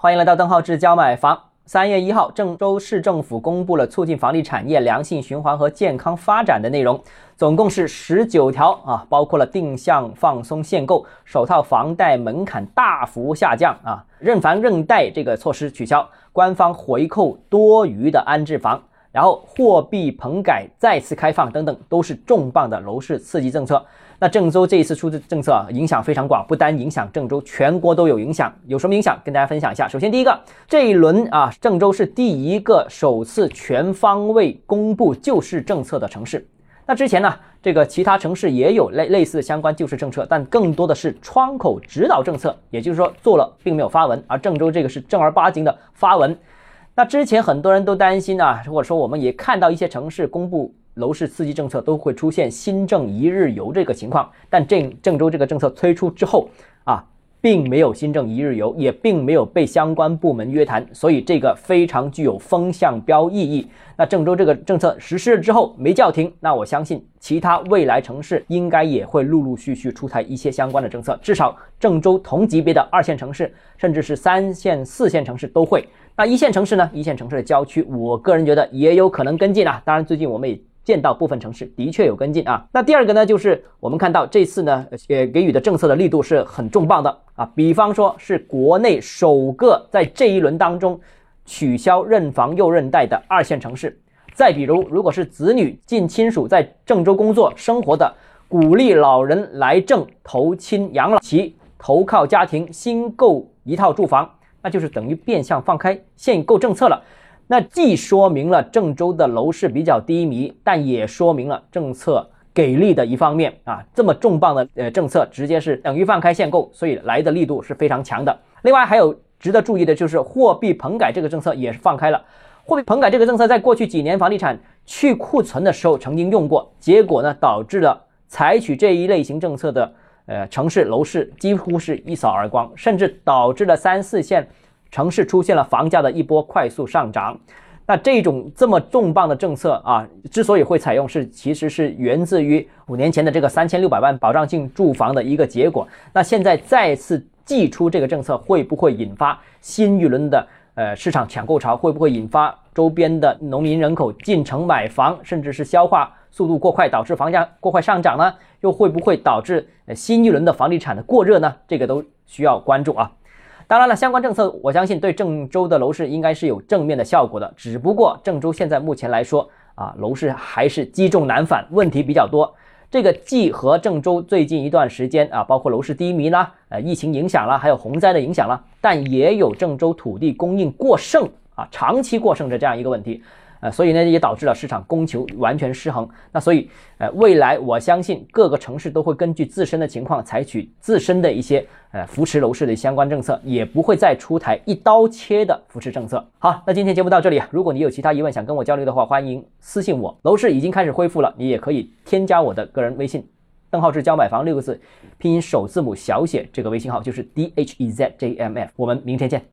欢迎来到邓浩志教买房。三月一号，郑州市政府公布了促进房地产业良性循环和健康发展的内容，总共是十九条啊，包括了定向放松限购、首套房贷门槛大幅下降啊、认房认贷这个措施取消、官方回扣多余的安置房。然后货币棚改再次开放等等，都是重磅的楼市刺激政策。那郑州这一次出的政策啊，影响非常广，不单影响郑州，全国都有影响。有什么影响？跟大家分享一下。首先，第一个，这一轮啊，郑州是第一个首次全方位公布救市政策的城市。那之前呢，这个其他城市也有类类似相关救市政策，但更多的是窗口指导政策，也就是说做了并没有发文，而郑州这个是正儿八经的发文。那之前很多人都担心啊，如果说我们也看到一些城市公布楼市刺激政策都会出现新政一日游这个情况，但郑郑州这个政策推出之后啊，并没有新政一日游，也并没有被相关部门约谈，所以这个非常具有风向标意义。那郑州这个政策实施了之后没叫停，那我相信其他未来城市应该也会陆陆续续出台一些相关的政策，至少郑州同级别的二线城市，甚至是三线、四线城市都会。那一线城市呢？一线城市的郊区，我个人觉得也有可能跟进啊。当然，最近我们也见到部分城市的确有跟进啊。那第二个呢，就是我们看到这次呢，呃，给予的政策的力度是很重磅的啊。比方说是国内首个在这一轮当中取消认房又认贷的二线城市。再比如，如果是子女近亲属在郑州工作生活的，鼓励老人来郑投亲养老，其投靠家庭新购一套住房。那就是等于变相放开限购政策了，那既说明了郑州的楼市比较低迷，但也说明了政策给力的一方面啊，这么重磅的呃政策直接是等于放开限购，所以来的力度是非常强的。另外还有值得注意的就是货币棚改这个政策也是放开了，货币棚改这个政策在过去几年房地产去库存的时候曾经用过，结果呢导致了采取这一类型政策的。呃，城市楼市几乎是一扫而光，甚至导致了三四线城市出现了房价的一波快速上涨。那这种这么重磅的政策啊，之所以会采用，是其实是源自于五年前的这个三千六百万保障性住房的一个结果。那现在再次祭出这个政策，会不会引发新一轮的呃市场抢购潮？会不会引发周边的农民人口进城买房，甚至是消化？速度过快导致房价过快上涨呢？又会不会导致新一轮的房地产的过热呢？这个都需要关注啊。当然了，相关政策我相信对郑州的楼市应该是有正面的效果的。只不过郑州现在目前来说啊，楼市还是积重难返，问题比较多。这个既和郑州最近一段时间啊，包括楼市低迷啦、呃疫情影响啦，还有洪灾的影响啦，但也有郑州土地供应过剩啊，长期过剩的这样一个问题。呃，所以呢，也导致了市场供求完全失衡。那所以，呃，未来我相信各个城市都会根据自身的情况，采取自身的一些呃扶持楼市的相关政策，也不会再出台一刀切的扶持政策。好，那今天节目到这里啊，如果你有其他疑问想跟我交流的话，欢迎私信我。楼市已经开始恢复了，你也可以添加我的个人微信，邓浩志教买房六个字，拼音首字母小写，这个微信号就是 d h e z j m f。我们明天见。